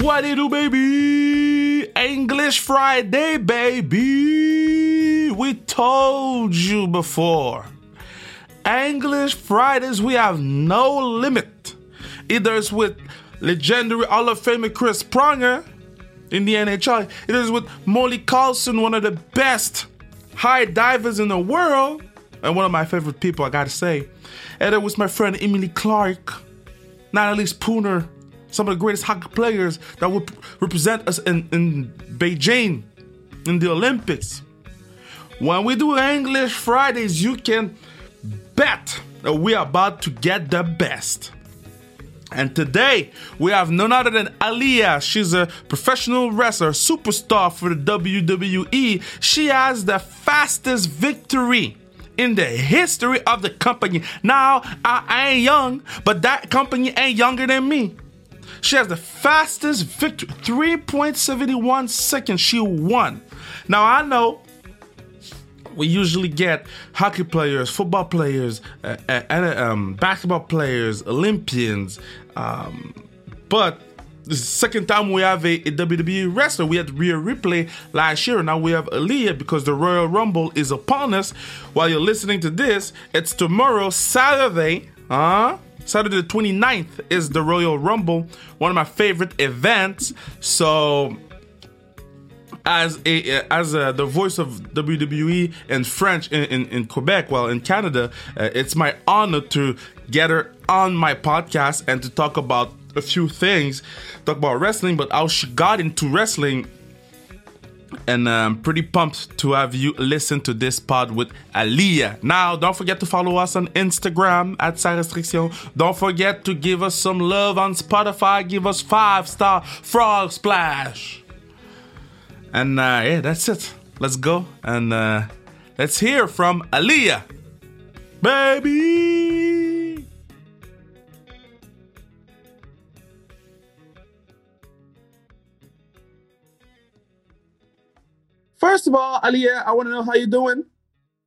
What it do, baby? English Friday, baby. We told you before. English Fridays, we have no limit. Either it's with legendary Hall of Famer Chris Pronger in the NHL, it is with Molly Carlson, one of the best high divers in the world, and one of my favorite people, I gotta say. And it was my friend Emily Clark, Natalie Spooner, some of the greatest hockey players that will represent us in, in Beijing in the Olympics. When we do English Fridays, you can bet that we are about to get the best. And today we have none other than Aliyah. She's a professional wrestler, superstar for the WWE. She has the fastest victory in the history of the company. Now, I ain't young, but that company ain't younger than me. She has the fastest victory, 3.71 seconds. She won. Now, I know we usually get hockey players, football players, uh, uh, um, basketball players, Olympians, um, but the second time we have a, a, WWE wrestler. We had Rhea Ripley last year. Now we have Aliyah because the Royal Rumble is upon us. While you're listening to this, it's tomorrow, Saturday. Huh? Saturday the 29th is the Royal Rumble, one of my favorite events. So as a as a, the voice of WWE in French in, in, in Quebec, well in Canada, uh, it's my honor to get her on my podcast and to talk about a few things, talk about wrestling, but how she got into wrestling. And I'm pretty pumped to have you listen to this pod with Aliyah. Now, don't forget to follow us on Instagram at Sans Restriction. Don't forget to give us some love on Spotify. Give us five star frog splash. And uh, yeah, that's it. Let's go and uh, let's hear from Aliyah. Baby! First of all, Aliyah, I want to know how you're doing.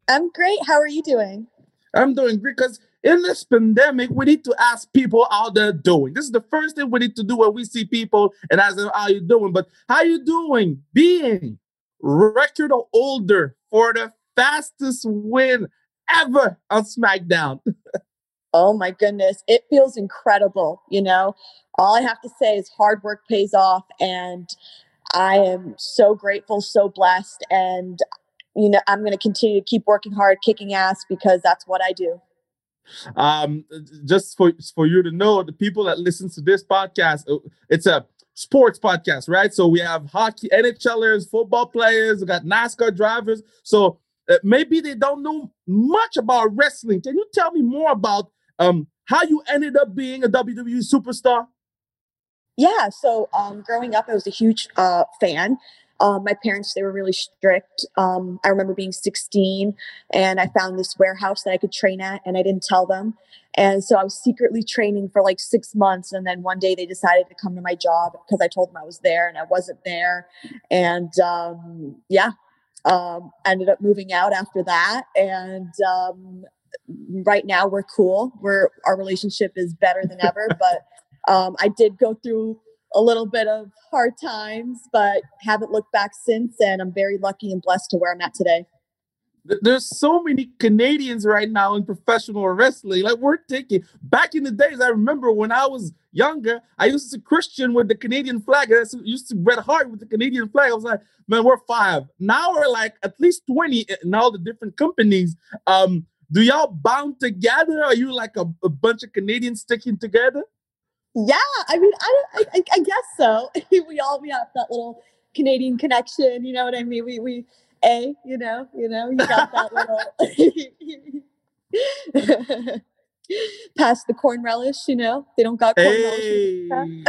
I'm great. How are you doing? I'm doing great because in this pandemic, we need to ask people how they're doing. This is the first thing we need to do when we see people and ask them how you doing. But how you doing? Being record holder for the fastest win ever on SmackDown. oh my goodness, it feels incredible. You know, all I have to say is hard work pays off, and I am so grateful, so blessed, and you know, I'm going to continue to keep working hard, kicking ass because that's what I do. Um, just for for you to know, the people that listen to this podcast, uh, it's a sports podcast, right? So we have hockey, NHLers, football players, we got NASCAR drivers. So uh, maybe they don't know much about wrestling. Can you tell me more about um how you ended up being a WWE superstar? Yeah, so um, growing up, I was a huge uh, fan. Um, my parents, they were really strict. Um, I remember being 16 and I found this warehouse that I could train at and I didn't tell them. And so I was secretly training for like six months. And then one day they decided to come to my job because I told them I was there and I wasn't there. And um, yeah, um, ended up moving out after that. And um, right now we're cool. We're, our relationship is better than ever. but um, I did go through a little bit of hard times, but haven't looked back since. And I'm very lucky and blessed to where I'm at today. There's so many Canadians right now in professional wrestling. Like we're thinking back in the days, I remember when I was younger, I used to Christian with the Canadian flag. I used to Bret Hart with the Canadian flag. I was like, man, we're five. Now we're like at least 20 in all the different companies. Um, do y'all bound together? Are you like a, a bunch of Canadians sticking together? Yeah, I mean, I, I, I guess so. we all we have that little Canadian connection. You know what I mean? We we a you know you know you got that little past the corn relish. You know they don't got corn hey. relish.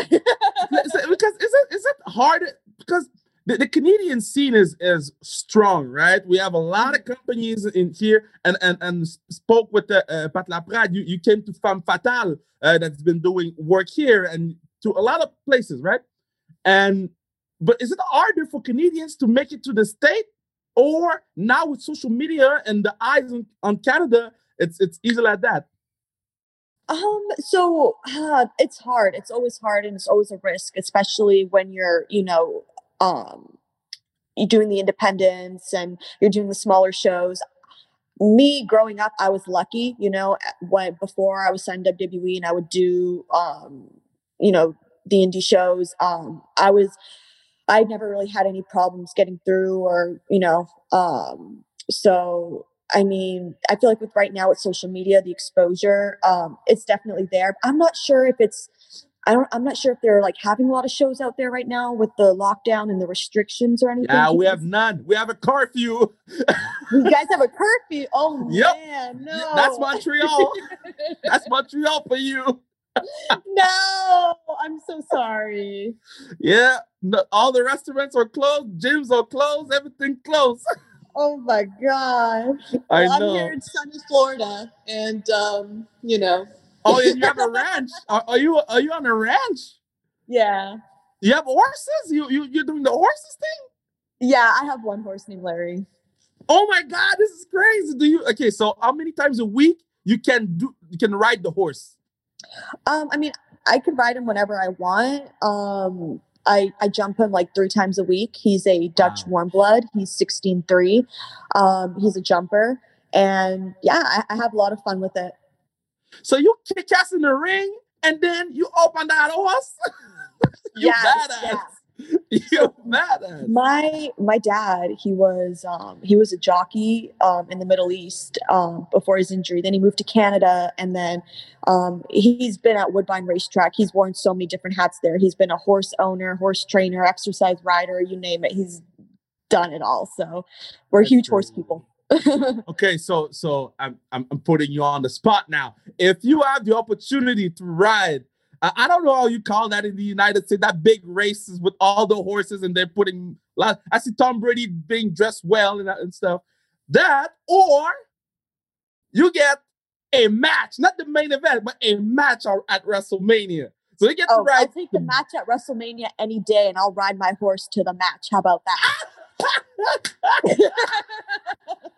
because is it is it hard because the, the, Canadian scene is is strong, right? We have a lot of companies in here, and and and spoke with the, uh, Pat Laprade. You you came to Femme Fatale, uh, that's been doing work here and to a lot of places, right? And but is it harder for Canadians to make it to the state, or now with social media and the eyes on, on Canada, it's it's easy like that? Um, so uh, it's hard. It's always hard and it's always a risk, especially when you're, you know, um, you're doing the independents and you're doing the smaller shows. Me growing up, I was lucky, you know, when before I was signed WWE and I would do, um, you know, the indie shows. Um, I was, I never really had any problems getting through or, you know, um, so I mean, I feel like with right now with social media, the exposure, um, it's definitely there. I'm not sure if it's I don't I'm not sure if they're like having a lot of shows out there right now with the lockdown and the restrictions or anything. Yeah, we have none. We have a curfew. you guys have a curfew. Oh yep. man, no. That's Montreal. That's Montreal for you. no, I'm so sorry. Yeah, no, all the restaurants are closed, gyms are closed, everything closed. Oh my gosh. I well, know. I'm here in sunny Florida and um, you know. Oh, you have a ranch. Are, are, you are you on a ranch? Yeah. You have horses? You you you're doing the horses thing? Yeah, I have one horse named Larry. Oh my god, this is crazy. Do you okay, so how many times a week you can do you can ride the horse? Um, I mean, I can ride him whenever I want. Um I, I jump him like three times a week. He's a Dutch wow. warm blood. He's 16'3. Um, he's a jumper. And yeah, I, I, have a lot of fun with it. So you kick ass in the ring and then you open that horse? you yes, badass. Yeah. you mad my my dad he was um he was a jockey um in the middle east um before his injury. Then he moved to canada and then um he's been at woodbine racetrack. He's worn so many different hats there. He's been a horse owner horse trainer exercise rider you name it. He's done it all. So we're That's huge horse people okay, so so I'm, I'm I'm putting you on the spot now. If you have the opportunity to ride I don't know how you call that in the United States. That big races with all the horses and they're putting. I see Tom Brady being dressed well and, and stuff. That or you get a match, not the main event, but a match at WrestleMania. So you get oh, to ride. I'll take the match at WrestleMania any day, and I'll ride my horse to the match. How about that?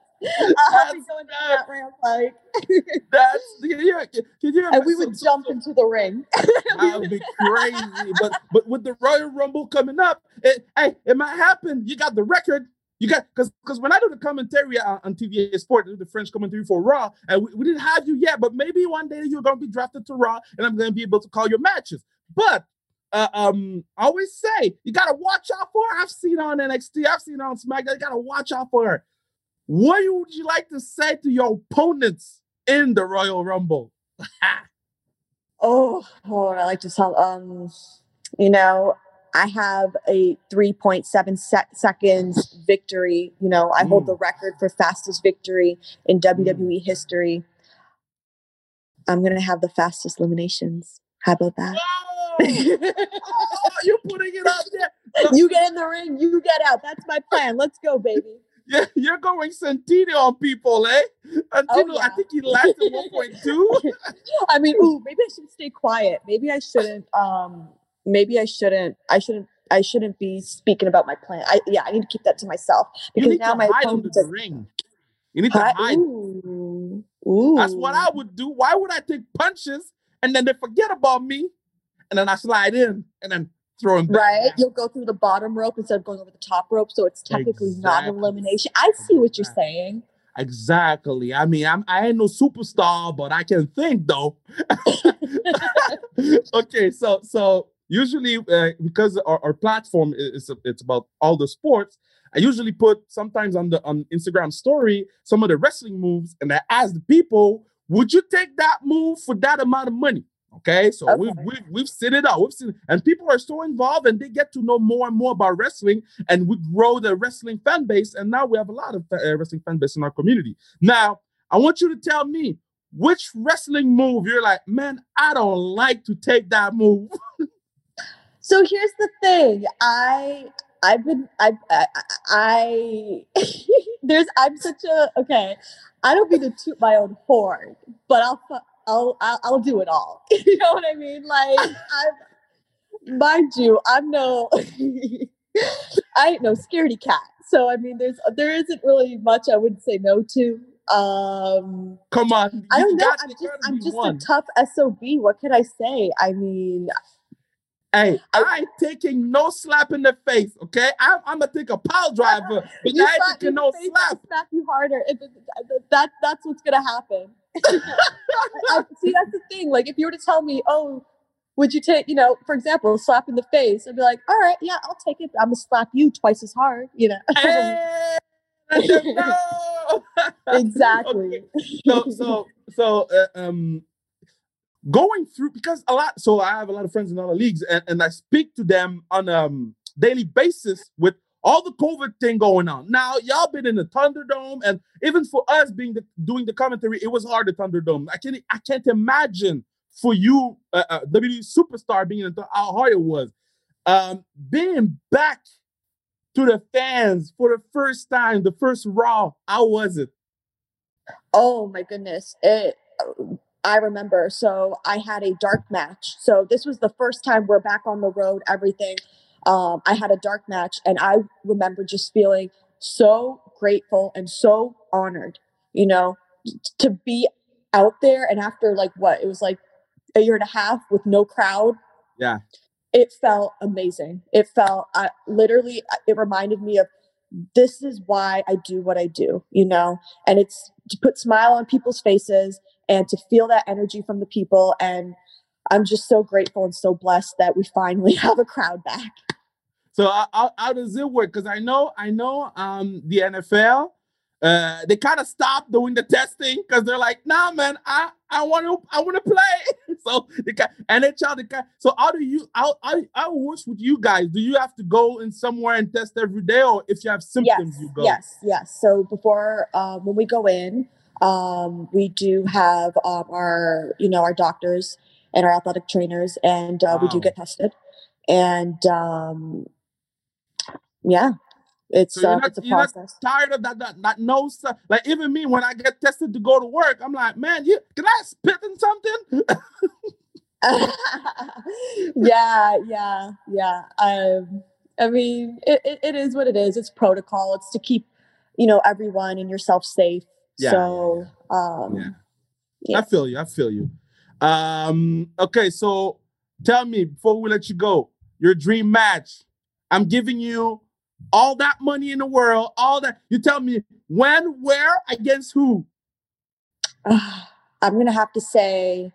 I'll be going down that ramp like that's can you, can you and we would jump into the ring. that would be crazy. but but with the Royal Rumble coming up, it, hey, it might happen. You got the record. You got because because when I do the commentary on, on TVA Sport, the French commentary for Raw, and we, we didn't have you yet, but maybe one day you're gonna be drafted to Raw, and I'm gonna be able to call your matches. But uh, um, I always say you gotta watch out for her. I've seen on NXT, I've seen on SmackDown. You gotta watch out for her. What would you like to say to your opponents in the Royal Rumble? oh, oh, I like to tell. Um, you know, I have a 3.7 sec- seconds victory. You know, I mm. hold the record for fastest victory in WWE mm. history. I'm gonna have the fastest eliminations. How about that? oh, you're putting it up there. you get in the ring, you get out. That's my plan. Let's go, baby. Yeah, you're going Santino on people, eh? Santino, oh, yeah. I think he laughed at 1.2. I mean, ooh, maybe I should stay quiet. Maybe I shouldn't. Um, maybe I shouldn't. I shouldn't. I shouldn't be speaking about my plan. I yeah, I need to keep that to myself because now my hide under the ring. You need to hide. Ooh. Ooh. That's what I would do. Why would I take punches and then they forget about me, and then I slide in and then throw him right. You'll go through the bottom rope instead of going over the top rope, so it's technically exactly. not an elimination. I see what you're saying. Exactly. I mean, I'm I ain't no superstar, but I can think though. okay, so so usually uh, because our, our platform is it's about all the sports, I usually put sometimes on the on Instagram story some of the wrestling moves, and I ask the people, would you take that move for that amount of money? Okay, so okay. we've, we've we've seen it out. We've seen, and people are so involved, and they get to know more and more about wrestling, and we grow the wrestling fan base. And now we have a lot of uh, wrestling fan base in our community. Now, I want you to tell me which wrestling move you're like, man, I don't like to take that move. so here's the thing, I I've been I I, I there's I'm such a okay. I don't mean to toot my own horn, but I'll I'll, I'll, I'll do it all. you know what I mean? Like, I'm, mind you, I'm no, I ain't no scaredy cat. So I mean, there's there isn't really much I would say no to. Um, Come on. I don't know. I'm just I'm just one. a tough SOB. What can I say? I mean, Hey, I- I ain't taking no slap in the face, okay? I'm, I'm gonna take a pile driver, but you I ain't slap taking no slap. Slap you harder. That that's what's gonna happen. I, see, that's the thing. Like, if you were to tell me, oh, would you take, you know, for example, slap in the face? I'd be like, all right, yeah, I'll take it. I'm gonna slap you twice as hard. You know. Hey, them know. exactly. so so so uh, um going through because a lot so i have a lot of friends in other leagues and, and i speak to them on um daily basis with all the covid thing going on now y'all been in the thunderdome and even for us being the, doing the commentary it was hard at thunderdome i can't i can't imagine for you uh, uh, WWE superstar being in the, how hard it was um being back to the fans for the first time the first raw how was it Oh my goodness. It I remember. So I had a dark match. So this was the first time we're back on the road, everything. Um, I had a dark match and I remember just feeling so grateful and so honored, you know, to be out there and after like what it was like a year and a half with no crowd. Yeah. It felt amazing. It felt I literally it reminded me of this is why I do what I do, you know, and it's to put smile on people's faces and to feel that energy from the people. And I'm just so grateful and so blessed that we finally have a crowd back. So how, does it work? Because I know I know um the NFL uh they kind of stopped doing the testing because they're like, nah, man, I I want to I want to play. so got NHL. They got, so how do you how, how how works with you guys? Do you have to go in somewhere and test every day, or if you have symptoms, yes, you go? yes, yes. So before um, when we go in, um, we do have um, our you know our doctors and our athletic trainers, and uh, we do get tested. And um, yeah, it's So uh, not- it's a process. Tired of that, that, that no stuff. Like even me, when I get tested to go to work, I'm like, man, you can I spit in something? yeah, yeah, yeah. Um, I mean, it, it, it is what it is. It's protocol. It's to keep, you know, everyone and yourself safe. Yeah, so, um, Yeah. Yeah. I feel you. I feel you. Um, okay, so tell me before we let you go, your dream match. I'm giving you all that money in the world, all that. You tell me when, where, against who? I'm gonna have to say,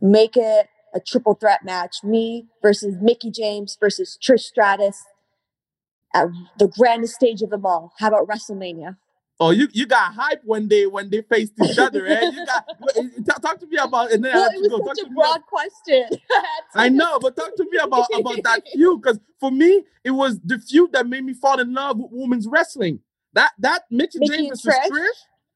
make it a triple threat match. Me versus Mickie James versus Trish Stratus at the grandest stage of them all. How about WrestleMania? Oh, you you got hype when they when they faced each other, eh? You got talk, talk to me about and then Well, let it go. was Talk such to a broad question. I know, but talk to me about about that feud because for me it was the feud that made me fall in love with women's wrestling. That that Mitchell Mickie James and versus Trish?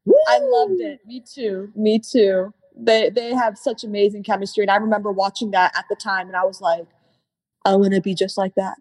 Trish. I loved it. Me too. Me too. They they have such amazing chemistry, and I remember watching that at the time, and I was like, I want to be just like that.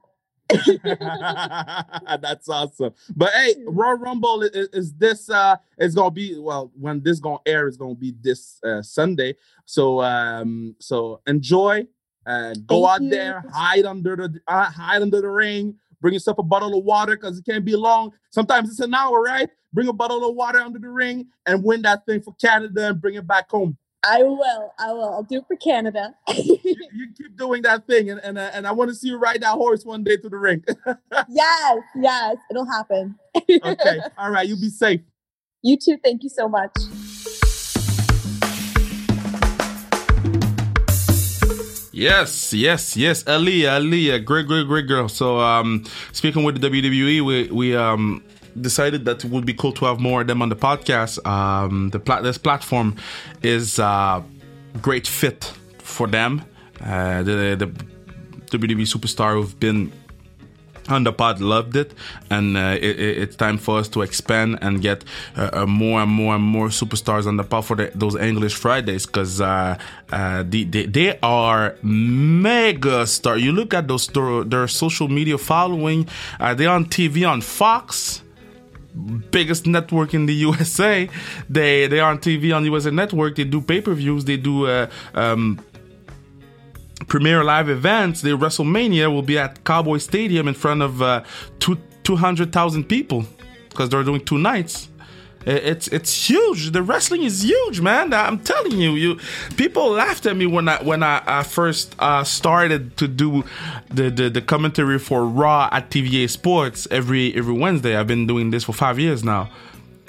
That's awesome. But hey, Royal Rumble is, is this uh is gonna be well when this gonna air is gonna be this uh, Sunday. So um so enjoy uh go Thank out you. there, hide under the uh, hide under the ring, bring yourself a bottle of water because it can't be long. Sometimes it's an hour, right? Bring a bottle of water under the ring and win that thing for Canada and bring it back home. I will. I will. I'll do it for Canada. You, you keep doing that thing, and and, uh, and I want to see you ride that horse one day to the ring. yes, yes, it'll happen. okay, all right, you be safe. You too. Thank you so much. Yes, yes, yes. Aliyah, Aliyah, great, great, great girl. So, um, speaking with the WWE, we we um decided that it would be cool to have more of them on the podcast. Um, the plat- this platform is a great fit for them. Uh, the the WWE superstar who've been on the pod loved it, and uh, it, it- it's time for us to expand and get uh, uh, more and more and more superstars on the pod for the, those English Fridays because uh, uh, the, they, they are mega star. You look at those their, their social media following. Uh, they're on TV on Fox biggest network in the USA. They they are on TV on USA Network. They do pay per views. They do uh, um, premier live events. The WrestleMania will be at Cowboy Stadium in front of uh, two two hundred thousand people because they're doing two nights. It's it's huge. The wrestling is huge, man. I'm telling you, you people laughed at me when I when I, I first uh, started to do the, the the commentary for Raw at TVA Sports every every Wednesday. I've been doing this for five years now,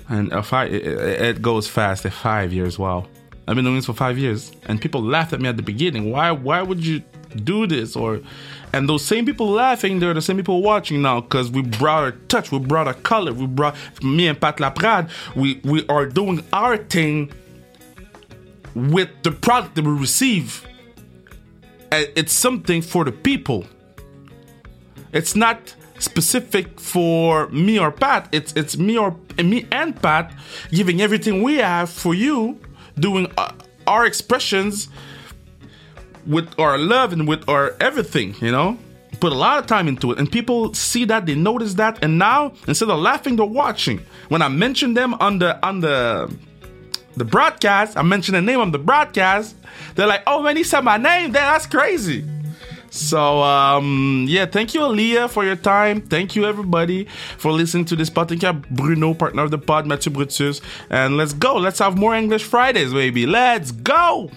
and uh, five, it, it goes fast. At five years, wow. I've been doing this for five years, and people laughed at me at the beginning. Why why would you do this or and those same people laughing, they're the same people watching now because we brought our touch, we brought our color, we brought me and Pat Laprade. We we are doing our thing with the product that we receive. It's something for the people. It's not specific for me or Pat. It's it's me or me and Pat giving everything we have for you, doing uh, our expressions with our love and with our everything, you know? Put a lot of time into it, and people see that, they notice that, and now instead of laughing, they're watching. When I mention them on the on the the broadcast, I mention the name on the broadcast, they're like, "Oh man, he said my name. That's crazy." So um, yeah, thank you, Aliyah, for your time. Thank you, everybody, for listening to this pod. Thank you, Bruno, partner of the pod, Mathieu Brutus, and let's go. Let's have more English Fridays, baby. Let's go.